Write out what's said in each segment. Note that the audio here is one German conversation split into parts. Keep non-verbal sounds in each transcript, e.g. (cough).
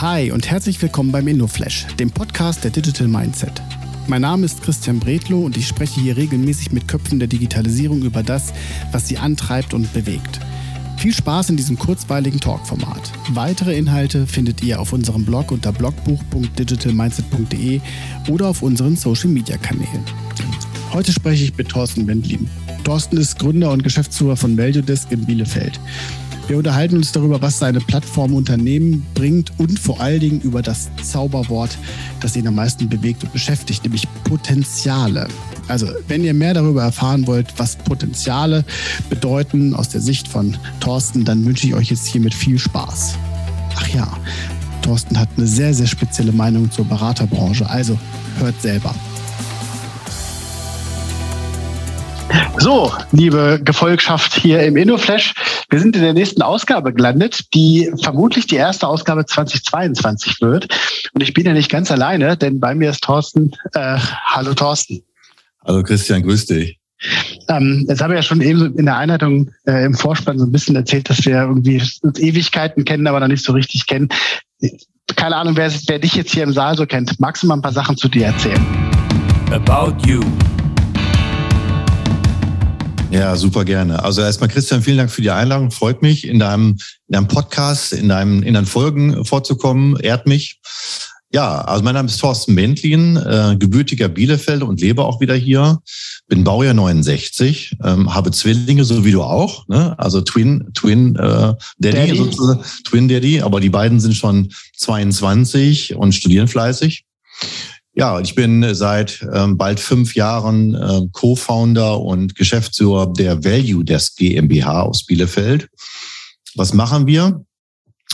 Hi und herzlich willkommen beim InnoFlash, dem Podcast der Digital Mindset. Mein Name ist Christian Bredlow und ich spreche hier regelmäßig mit Köpfen der Digitalisierung über das, was sie antreibt und bewegt. Viel Spaß in diesem kurzweiligen Talkformat. Weitere Inhalte findet ihr auf unserem Blog unter blogbuch.digitalmindset.de oder auf unseren Social Media Kanälen. Heute spreche ich mit Thorsten Wendlin. Thorsten ist Gründer und Geschäftsführer von ValueDesk in Bielefeld. Wir unterhalten uns darüber, was seine Plattform Unternehmen bringt und vor allen Dingen über das Zauberwort, das ihn am meisten bewegt und beschäftigt, nämlich Potenziale. Also, wenn ihr mehr darüber erfahren wollt, was Potenziale bedeuten aus der Sicht von Thorsten, dann wünsche ich euch jetzt hiermit viel Spaß. Ach ja, Thorsten hat eine sehr, sehr spezielle Meinung zur Beraterbranche. Also, hört selber. So, liebe Gefolgschaft hier im InnoFlash, wir sind in der nächsten Ausgabe gelandet, die vermutlich die erste Ausgabe 2022 wird. Und ich bin ja nicht ganz alleine, denn bei mir ist Thorsten. Äh, hallo Thorsten. Hallo Christian, grüß dich. Ähm, jetzt habe ich ja schon eben in der Einleitung äh, im Vorspann so ein bisschen erzählt, dass wir irgendwie uns Ewigkeiten kennen, aber noch nicht so richtig kennen. Keine Ahnung, wer, wer dich jetzt hier im Saal so kennt. Magst du mal ein paar Sachen zu dir erzählen? About You ja, super gerne. Also erstmal Christian, vielen Dank für die Einladung. Freut mich, in deinem, in deinem Podcast, in deinem, in deinen Folgen vorzukommen. Ehrt mich. Ja, also mein Name ist Thorsten Bentlin, äh, gebürtiger Bielefeld und lebe auch wieder hier. Bin Baujahr 69, ähm, habe Zwillinge, so wie du auch. Ne? Also Twin, Twin äh, Daddy, Daddy. Sozusagen, Twin Daddy, aber die beiden sind schon 22 und studieren fleißig. Ja, ich bin seit ähm, bald fünf Jahren äh, Co-Founder und Geschäftsführer der Value Desk GmbH aus Bielefeld. Was machen wir?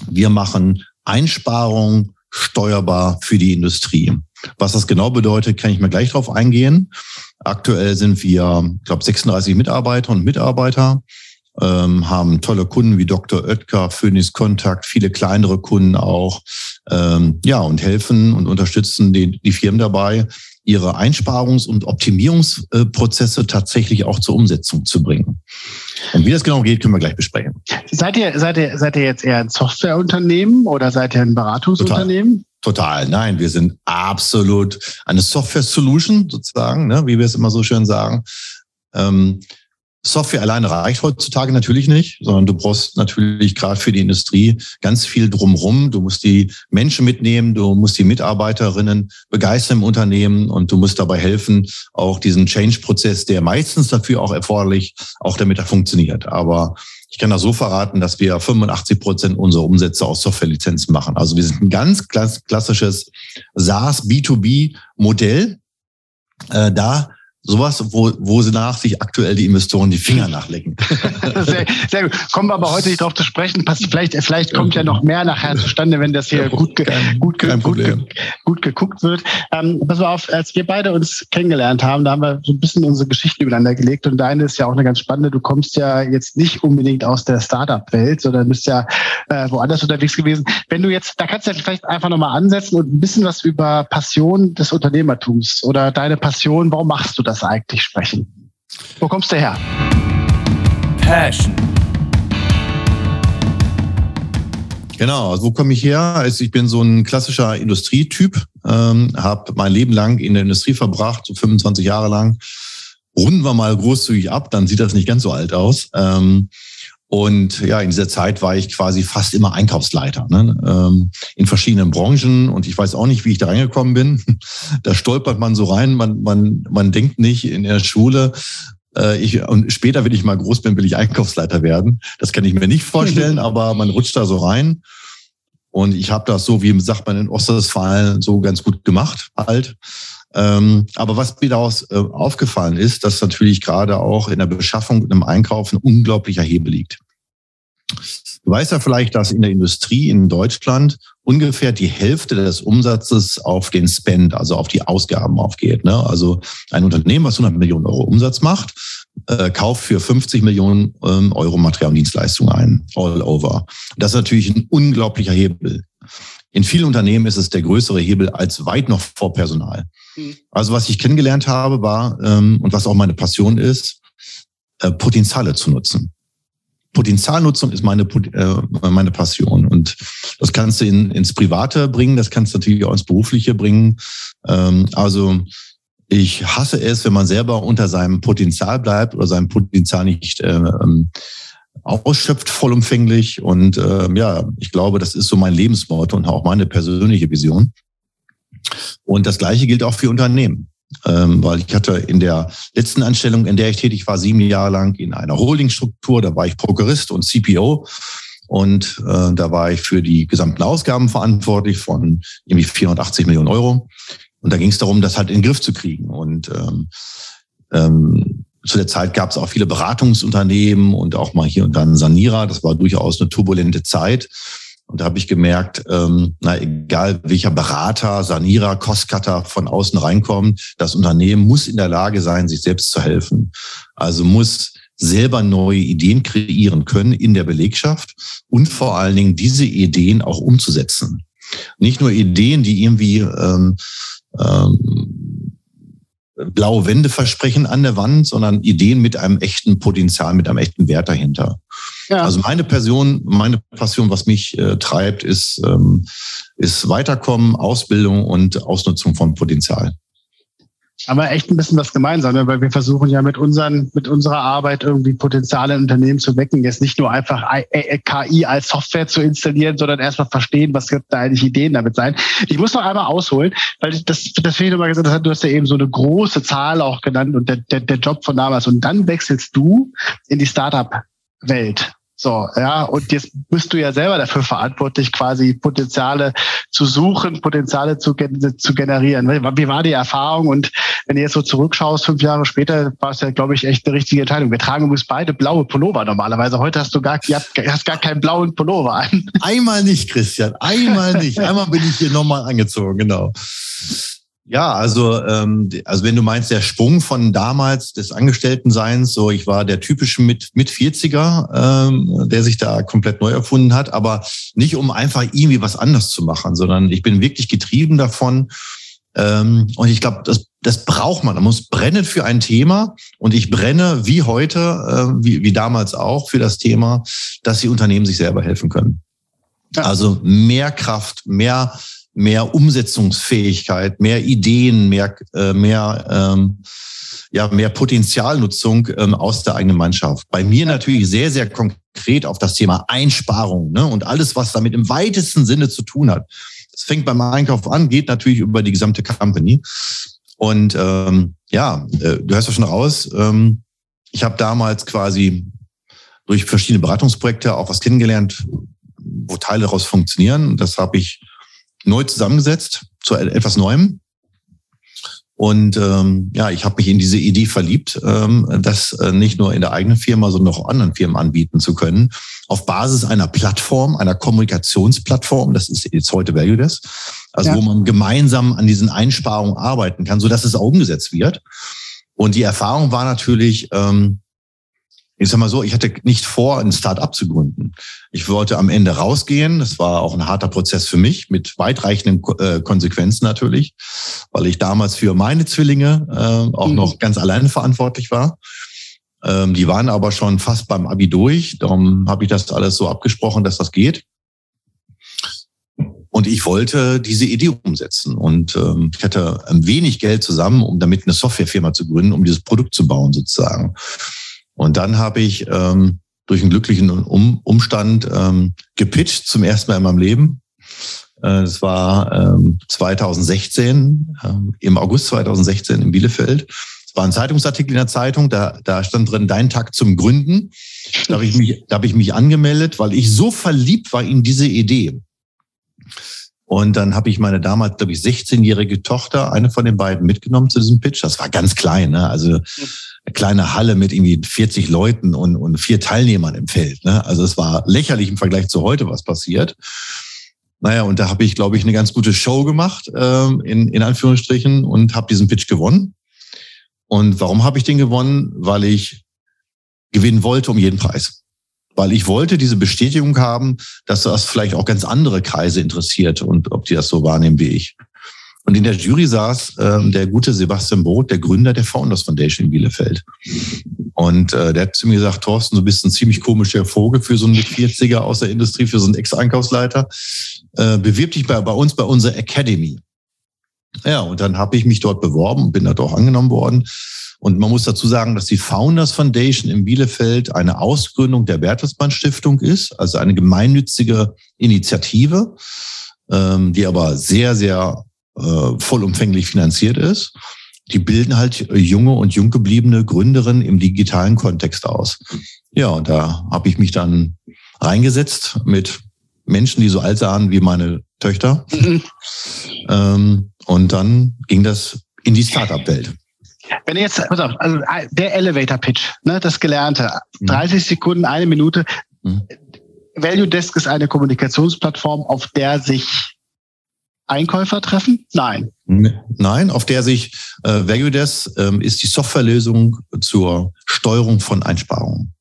Wir machen Einsparungen steuerbar für die Industrie. Was das genau bedeutet, kann ich mal gleich drauf eingehen. Aktuell sind wir, ich glaube, 36 Mitarbeiter und Mitarbeiter ähm, haben tolle Kunden wie Dr. Oetker, Phoenix Kontakt, viele kleinere Kunden auch. Ähm, ja, und helfen und unterstützen die, die Firmen dabei, ihre Einsparungs- und Optimierungsprozesse tatsächlich auch zur Umsetzung zu bringen. Und wie das genau geht, können wir gleich besprechen. Seid ihr, seid ihr, seid ihr jetzt eher ein Softwareunternehmen oder seid ihr ein Beratungsunternehmen? Total. Total. Nein, wir sind absolut eine Software-Solution sozusagen, ne, wie wir es immer so schön sagen. Ähm, Software alleine reicht heutzutage natürlich nicht, sondern du brauchst natürlich gerade für die Industrie ganz viel drumrum. Du musst die Menschen mitnehmen, du musst die Mitarbeiterinnen begeistern im Unternehmen und du musst dabei helfen, auch diesen Change-Prozess, der meistens dafür auch erforderlich, auch damit er funktioniert. Aber ich kann das so verraten, dass wir 85 Prozent unserer Umsätze aus Softwarelizenzen machen. Also wir sind ein ganz klassisches SaaS B2B-Modell. Äh, da Sowas, wo, wo sie nach sich aktuell die Investoren die Finger nachlecken. (laughs) sehr, sehr gut. Kommen wir aber heute nicht darauf zu sprechen. Vielleicht, vielleicht kommt ja noch mehr nachher zustande, wenn das hier gut, kein, gut, kein gut, gut, geguckt wird. Ähm, pass mal auf, als wir beide uns kennengelernt haben, da haben wir so ein bisschen unsere Geschichten übereinander gelegt. Und deine ist ja auch eine ganz spannende. Du kommst ja jetzt nicht unbedingt aus der Startup-Welt, sondern bist ja äh, woanders unterwegs gewesen. Wenn du jetzt, da kannst du ja vielleicht einfach nochmal ansetzen und ein bisschen was über Passion des Unternehmertums oder deine Passion, warum machst du das? Das eigentlich sprechen? Wo kommst du her? Passion. Genau, also wo komme ich her? Also ich bin so ein klassischer Industrietyp, ähm, habe mein Leben lang in der Industrie verbracht, so 25 Jahre lang. Runden wir mal großzügig ab, dann sieht das nicht ganz so alt aus. Ähm, und ja, in dieser Zeit war ich quasi fast immer Einkaufsleiter ne? ähm, in verschiedenen Branchen. Und ich weiß auch nicht, wie ich da reingekommen bin. (laughs) Da stolpert man so rein. Man, man, man denkt nicht in der Schule, äh, ich, und später, wenn ich mal groß bin, will ich Einkaufsleiter werden. Das kann ich mir nicht vorstellen, (laughs) aber man rutscht da so rein. Und ich habe das so, wie sagt man in Ostwestfalen, so ganz gut gemacht halt. Ähm, aber was mir daraus äh, aufgefallen ist, dass natürlich gerade auch in der Beschaffung und im Einkauf ein unglaublicher Hebel liegt. Du weißt ja vielleicht, dass in der Industrie in Deutschland ungefähr die Hälfte des Umsatzes auf den Spend, also auf die Ausgaben aufgeht. Ne? Also ein Unternehmen, was 100 Millionen Euro Umsatz macht, äh, kauft für 50 Millionen ähm, Euro Material und Dienstleistungen ein, all over. Das ist natürlich ein unglaublicher Hebel. In vielen Unternehmen ist es der größere Hebel als weit noch vor Personal. Mhm. Also was ich kennengelernt habe, war, ähm, und was auch meine Passion ist, äh, Potenziale zu nutzen. Potenzialnutzung ist meine, äh, meine Passion. Und das kannst du in, ins Private bringen, das kannst du natürlich auch ins Berufliche bringen. Ähm, also ich hasse es, wenn man selber unter seinem Potenzial bleibt oder sein Potenzial nicht äh, ähm, ausschöpft vollumfänglich. Und äh, ja, ich glaube, das ist so mein Lebensmotto und auch meine persönliche Vision. Und das Gleiche gilt auch für Unternehmen. Ähm, weil ich hatte in der letzten Anstellung, in der ich tätig war, sieben Jahre lang in einer Holdingstruktur, da war ich Prokurist und CPO. Und äh, da war ich für die gesamten Ausgaben verantwortlich von irgendwie 480 Millionen Euro. Und da ging es darum, das halt in den Griff zu kriegen. Und ähm, ähm, zu der Zeit gab es auch viele Beratungsunternehmen und auch mal hier und da einen Sanierer. Das war durchaus eine turbulente Zeit. Und da habe ich gemerkt, ähm, na egal welcher Berater, Sanierer, Kostcutter von außen reinkommt, das Unternehmen muss in der Lage sein, sich selbst zu helfen. Also muss selber neue Ideen kreieren können in der Belegschaft und vor allen Dingen diese Ideen auch umzusetzen. Nicht nur Ideen, die irgendwie ähm, ähm, blaue Wände versprechen an der Wand, sondern Ideen mit einem echten Potenzial, mit einem echten Wert dahinter. Ja. Also meine Person, meine Passion, was mich äh, treibt, ist, ähm, ist Weiterkommen, Ausbildung und Ausnutzung von Potenzial aber echt ein bisschen was gemeinsam, ne? weil wir versuchen ja mit unseren, mit unserer Arbeit irgendwie Potenziale in Unternehmen zu wecken, jetzt nicht nur einfach KI als Software zu installieren, sondern erstmal verstehen, was da eigentlich Ideen damit sein. Ich muss noch einmal ausholen, weil das, das finde ich nochmal gesagt, du hast ja eben so eine große Zahl auch genannt und der, der, der Job von damals und dann wechselst du in die Startup-Welt. So, ja, und jetzt bist du ja selber dafür verantwortlich, quasi Potenziale zu suchen, Potenziale zu, zu generieren. Wie war die Erfahrung? Und wenn du jetzt so zurückschaust, fünf Jahre später, war es ja, glaube ich, echt eine richtige Entscheidung. Wir tragen übrigens beide blaue Pullover normalerweise. Heute hast du gar, hast gar keinen blauen Pullover an. Einmal nicht, Christian. Einmal nicht. (laughs) Einmal bin ich hier nochmal angezogen, genau. Ja, also, ähm, also wenn du meinst, der Sprung von damals des Angestelltenseins, so ich war der typische mit, mit 40er, ähm, der sich da komplett neu erfunden hat, aber nicht um einfach irgendwie was anders zu machen, sondern ich bin wirklich getrieben davon. Ähm, und ich glaube, das, das braucht man. Man muss brennen für ein Thema. Und ich brenne wie heute, äh, wie, wie damals auch, für das Thema, dass die Unternehmen sich selber helfen können. Ja. Also mehr Kraft, mehr mehr Umsetzungsfähigkeit, mehr Ideen, mehr, äh, mehr, ähm, ja, mehr Potenzialnutzung ähm, aus der eigenen Mannschaft. Bei mir natürlich sehr, sehr konkret auf das Thema Einsparung ne, und alles, was damit im weitesten Sinne zu tun hat. Das fängt beim Einkauf an, geht natürlich über die gesamte Company. Und ähm, ja, äh, du hörst ja schon raus, ähm, ich habe damals quasi durch verschiedene Beratungsprojekte auch was kennengelernt, wo Teile daraus funktionieren. Das habe ich neu zusammengesetzt zu etwas Neuem. Und ähm, ja, ich habe mich in diese Idee verliebt, ähm, das äh, nicht nur in der eigenen Firma, sondern auch anderen Firmen anbieten zu können, auf Basis einer Plattform, einer Kommunikationsplattform, das ist jetzt heute ValueDesk, also ja. wo man gemeinsam an diesen Einsparungen arbeiten kann, so dass es auch umgesetzt wird. Und die Erfahrung war natürlich, ähm, ich sag mal so, ich hatte nicht vor, ein Start-up zu gründen. Ich wollte am Ende rausgehen. Das war auch ein harter Prozess für mich mit weitreichenden äh, Konsequenzen natürlich, weil ich damals für meine Zwillinge äh, auch mhm. noch ganz alleine verantwortlich war. Ähm, die waren aber schon fast beim Abi durch. Darum habe ich das alles so abgesprochen, dass das geht. Und ich wollte diese Idee umsetzen. Und ähm, ich hatte wenig Geld zusammen, um damit eine Softwarefirma zu gründen, um dieses Produkt zu bauen sozusagen. Und dann habe ich ähm, durch einen glücklichen um Umstand ähm, gepitcht zum ersten Mal in meinem Leben. Äh, das war ähm, 2016, ähm, im August 2016 in Bielefeld. Es war ein Zeitungsartikel in der Zeitung, da, da stand drin, dein Tag zum Gründen. Da habe ich mich, da habe ich mich angemeldet, weil ich so verliebt war in diese Idee. Und dann habe ich meine damals, glaube ich, 16-jährige Tochter, eine von den beiden, mitgenommen zu diesem Pitch. Das war ganz klein, ne? Also kleine Halle mit irgendwie 40 Leuten und, und vier Teilnehmern im Feld. Ne? Also es war lächerlich im Vergleich zu heute, was passiert. Naja, und da habe ich, glaube ich, eine ganz gute Show gemacht, ähm, in, in Anführungsstrichen, und habe diesen Pitch gewonnen. Und warum habe ich den gewonnen? Weil ich gewinnen wollte um jeden Preis. Weil ich wollte diese Bestätigung haben, dass das vielleicht auch ganz andere Kreise interessiert und ob die das so wahrnehmen wie ich. Und in der Jury saß ähm, der gute Sebastian Brot, der Gründer der Founders Foundation in Bielefeld. Und äh, der hat zu mir gesagt, Thorsten, du bist ein ziemlich komischer Vogel für so einen 40er aus der Industrie, für so einen Ex-Einkaufsleiter. Äh, bewirb dich bei, bei uns bei unserer Academy. Ja, und dann habe ich mich dort beworben und bin dort auch angenommen worden. Und man muss dazu sagen, dass die Founders Foundation in Bielefeld eine Ausgründung der Bertelsmann Stiftung ist, also eine gemeinnützige Initiative, ähm, die aber sehr, sehr äh, vollumfänglich finanziert ist. Die bilden halt junge und junggebliebene Gründerinnen im digitalen Kontext aus. Ja, und da habe ich mich dann reingesetzt mit Menschen, die so alt sahen wie meine Töchter. (laughs) Ähm, und dann ging das in die Startup-Welt. Wenn jetzt, pass auf, also äh, der Elevator Pitch, ne, das Gelernte, 30 mhm. Sekunden, eine Minute. Mhm. Value Desk ist eine Kommunikationsplattform, auf der sich Einkäufer treffen? Nein. Nein, auf der sich äh, Value Desk ähm, ist die Softwarelösung zur Steuerung von Einsparungen.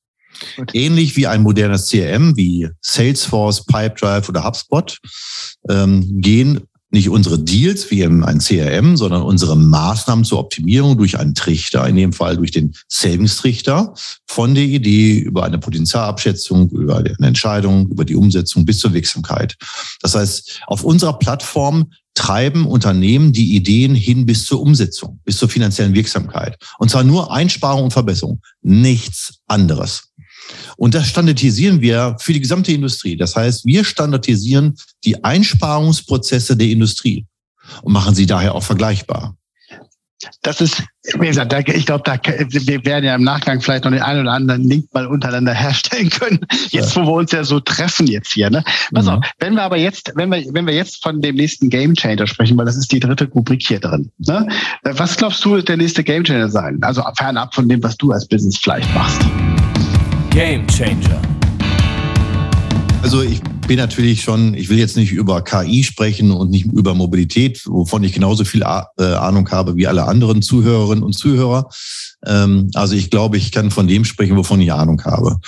Gut. Ähnlich wie ein modernes CRM wie Salesforce, Pipedrive oder HubSpot ähm, gehen nicht unsere Deals wie in ein CRM, sondern unsere Maßnahmen zur Optimierung durch einen Trichter, in dem Fall durch den Savings-Trichter, von der Idee über eine Potenzialabschätzung, über eine Entscheidung, über die Umsetzung bis zur Wirksamkeit. Das heißt, auf unserer Plattform treiben Unternehmen die Ideen hin bis zur Umsetzung, bis zur finanziellen Wirksamkeit. Und zwar nur Einsparung und Verbesserung, nichts anderes. Und das standardisieren wir für die gesamte Industrie. Das heißt, wir standardisieren die Einsparungsprozesse der Industrie und machen sie daher auch vergleichbar. Das ist, wie gesagt, ich glaube, da, wir werden ja im Nachgang vielleicht noch den einen oder anderen Link mal untereinander herstellen können. Jetzt, wo wir uns ja so treffen jetzt hier, ne? Pass mhm. auf, wenn wir aber jetzt, wenn wir, wenn wir jetzt von dem nächsten Game Changer sprechen, weil das ist die dritte Rubrik hier drin, ne? Was glaubst du, wird der nächste Game Changer sein? Also fernab von dem, was du als Business vielleicht machst. Game Changer. Also ich bin natürlich schon, ich will jetzt nicht über KI sprechen und nicht über Mobilität, wovon ich genauso viel äh, Ahnung habe wie alle anderen Zuhörerinnen und Zuhörer. Ähm, also ich glaube, ich kann von dem sprechen, wovon ich Ahnung habe.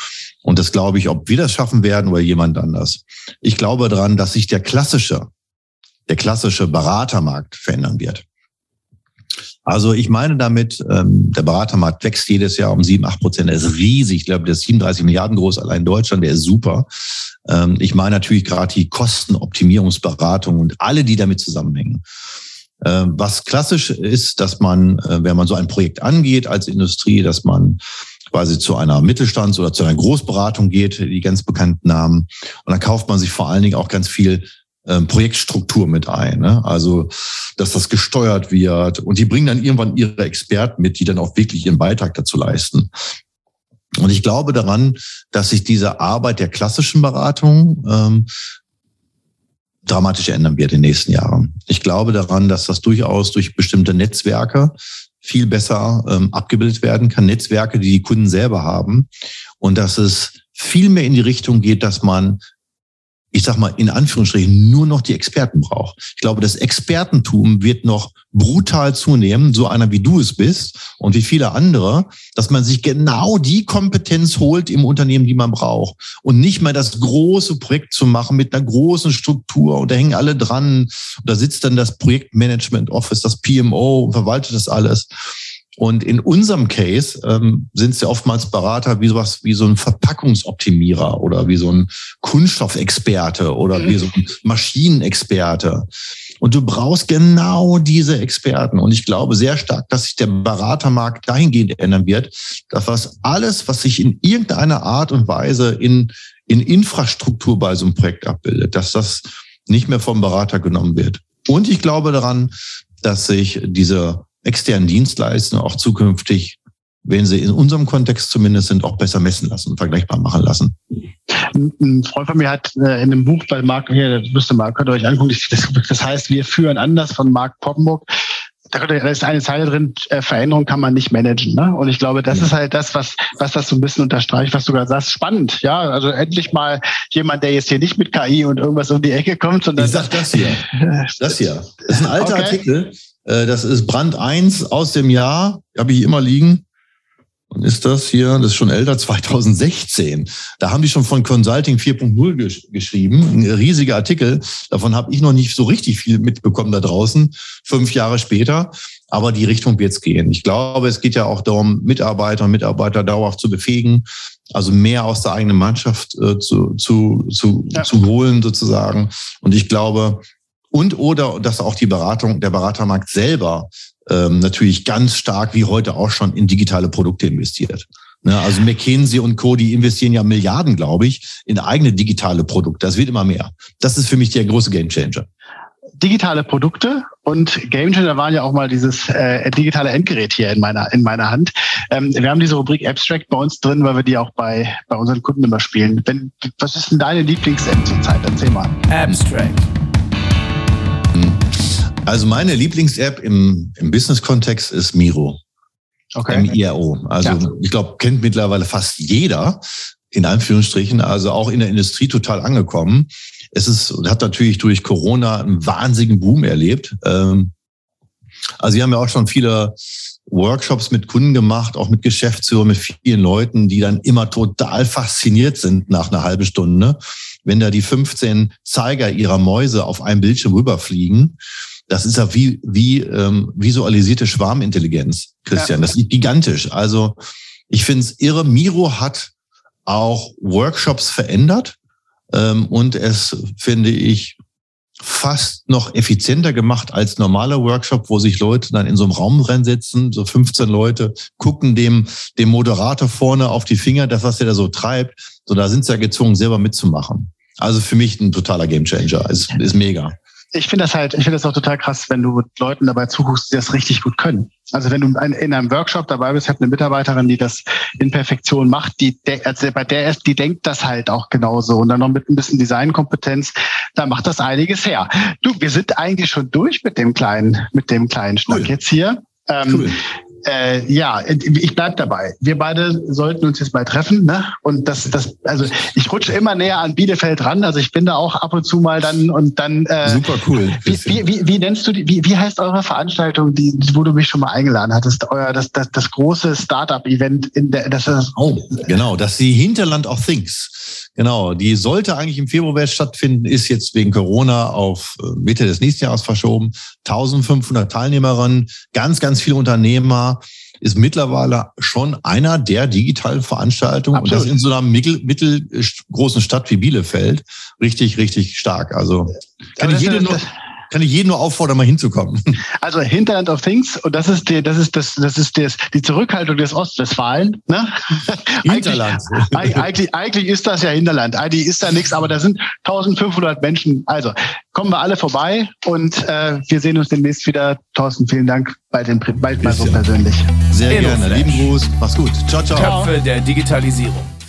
Und das glaube ich, ob wir das schaffen werden oder jemand anders. Ich glaube daran, dass sich der klassische, der klassische Beratermarkt verändern wird. Also ich meine damit, ähm, der Beratermarkt wächst jedes Jahr um sieben, acht Prozent. Er ist riesig. Ich glaube, der ist 37 Milliarden groß, allein in Deutschland. Der ist super. Ähm, ich meine natürlich gerade die Kostenoptimierungsberatung und alle, die damit zusammenhängen. Ähm, was klassisch ist, dass man, äh, wenn man so ein Projekt angeht als Industrie, dass man quasi zu einer Mittelstands- oder zu einer Großberatung geht, die ganz bekannten Namen. Und dann kauft man sich vor allen Dingen auch ganz viel ähm, Projektstruktur mit ein. Ne? Also, dass das gesteuert wird. Und die bringen dann irgendwann ihre Experten mit, die dann auch wirklich ihren Beitrag dazu leisten. Und ich glaube daran, dass sich diese Arbeit der klassischen Beratung ähm, dramatisch ändern wird in den nächsten Jahren. Ich glaube daran, dass das durchaus durch bestimmte Netzwerke viel besser ähm, abgebildet werden kann. Netzwerke, die die Kunden selber haben. Und dass es viel mehr in die Richtung geht, dass man ich sag mal, in Anführungsstrichen nur noch die Experten braucht. Ich glaube, das Expertentum wird noch brutal zunehmen, so einer wie du es bist und wie viele andere, dass man sich genau die Kompetenz holt im Unternehmen, die man braucht und nicht mehr das große Projekt zu machen mit einer großen Struktur und da hängen alle dran. Und da sitzt dann das Projektmanagement Office, das PMO und verwaltet das alles. Und in unserem Case ähm, sind es ja oftmals Berater wie sowas wie so ein Verpackungsoptimierer oder wie so ein Kunststoffexperte oder mhm. wie so ein Maschinenexperte. Und du brauchst genau diese Experten. Und ich glaube sehr stark, dass sich der Beratermarkt dahingehend ändern wird, dass was alles, was sich in irgendeiner Art und Weise in, in Infrastruktur bei so einem Projekt abbildet, dass das nicht mehr vom Berater genommen wird. Und ich glaube daran, dass sich diese externen Dienstleistern auch zukünftig, wenn sie in unserem Kontext zumindest sind, auch besser messen lassen und vergleichbar machen lassen. Ein Freund von mir hat äh, in einem Buch bei Marc, hier, das müsste mal, könnt ihr euch angucken, das heißt, wir führen anders von Marc Poppenburg. Da ist eine Zeile drin, äh, Veränderung kann man nicht managen. Ne? Und ich glaube, das ist halt das, was, was das so ein bisschen unterstreicht, was du gerade sagst. Spannend, ja. Also endlich mal jemand, der jetzt hier nicht mit KI und irgendwas um die Ecke kommt, sondern. Ich sag das hier. (laughs) Das hier. Das ist ein alter okay. Artikel. Äh, das ist Brand 1 aus dem Jahr, habe ich immer liegen. Und ist das hier, das ist schon älter, (laughs) 2016. Da haben die schon von Consulting 4.0 gesch geschrieben. Ein riesiger Artikel. Davon habe ich noch nicht so richtig viel mitbekommen da draußen, fünf Jahre später. aber die Richtung wird es gehen. Ich glaube, es geht ja auch darum, Mitarbeiter und Mitarbeiter dauerhaft zu befähigen, also mehr aus der eigenen Mannschaft äh, zu, zu, zu, ja. zu holen sozusagen. Und ich glaube, und oder dass auch die Beratung, der Beratermarkt selber ähm, natürlich ganz stark wie heute auch schon in digitale Produkte investiert. Ne, also McKinsey und Co., die investieren ja Milliarden, glaube ich, in eigene digitale Produkte. Das wird immer mehr. Das ist für mich der große Gamechanger digitale Produkte und Game Changer waren ja auch mal dieses äh, digitale Endgerät hier in meiner in meiner Hand. Ähm, wir haben diese Rubrik Abstract bei uns drin, weil wir die auch bei bei unseren Kunden immer spielen. Wenn, was ist denn deine Lieblings-App zurzeit? Erzähl mal. Abstract. Also meine Lieblings-App im, im Business-Kontext ist Miro. Okay. MIRO. Also ja. ich glaube, kennt mittlerweile fast jeder in Anführungsstrichen, also auch in der Industrie total angekommen. Es ist, hat natürlich durch Corona einen wahnsinnigen Boom erlebt. Ähm, also wir haben ja auch schon viele Workshops mit Kunden gemacht, auch mit Geschäftsführern, mit vielen Leuten, die dann immer total fasziniert sind nach einer halben Stunde, wenn da die 15 Zeiger ihrer Mäuse auf einem Bildschirm rüberfliegen. Das ist ja wie, wie ähm, visualisierte Schwarmintelligenz, Christian. Ja. Das ist gigantisch. Also ich finde es irre. Miro hat auch Workshops verändert ähm, und es, finde ich, fast noch effizienter gemacht als normaler Workshop, wo sich Leute dann in so einem Raum reinsetzen, so 15 Leute, gucken dem, dem Moderator vorne auf die Finger, das, was er da so treibt. So, da sind sie ja gezwungen, selber mitzumachen. Also für mich ein totaler Gamechanger. Ist, ist mega ich finde das halt, ich finde das auch total krass, wenn du Leuten dabei zuguckst, die das richtig gut können. Also wenn du in einem Workshop dabei bist, hat eine Mitarbeiterin, die das in Perfektion macht, die, also bei der ist, die denkt das halt auch genauso und dann noch mit ein bisschen Designkompetenz, da macht das einiges her. Du, wir sind eigentlich schon durch mit dem kleinen, mit dem kleinen Schnack cool. jetzt hier. Ähm, cool. Äh, ja, ich bleib dabei. Wir beide sollten uns jetzt mal treffen, ne? Und das, das, also ich rutsche immer näher an Bielefeld ran. Also ich bin da auch ab und zu mal dann und dann. Äh, Super cool. Wie, wie, wie, wie nennst du die? Wie, wie heißt eure Veranstaltung, die, wo du mich schon mal eingeladen hattest? Euer das, das, das große Startup-Event in der. Das ist, oh, genau, das ist die Hinterland of Things. Genau, die sollte eigentlich im Februar stattfinden, ist jetzt wegen Corona auf äh, Mitte des nächsten Jahres verschoben. 1500 Teilnehmerinnen, ganz, ganz viele Unternehmer ist mittlerweile schon einer der digitalen Veranstaltungen Absolut. und das in so einer mittel, mittelgroßen Stadt wie Bielefeld richtig, richtig stark. Also kann ich jede nur, kann ich jeden nur auffordern, mal hinzukommen. Also Hinterland of Things und das ist die, das ist das, das ist das, die Zurückhaltung des Ostwestfalen. Ne? (laughs) Hinterland. eigentlich, eigentlich, eigentlich ist das ja Hinterland. Eigentlich ist da nichts, aber da sind 1500 Menschen. Also kommen wir alle vorbei und äh, wir sehen uns demnächst wieder. Thorsten, vielen Dank bei dem bald mal so persönlich. Sehr gerne. Lieben Gruß. Mach's gut. Ciao, ciao. Köpfe der Digitalisierung.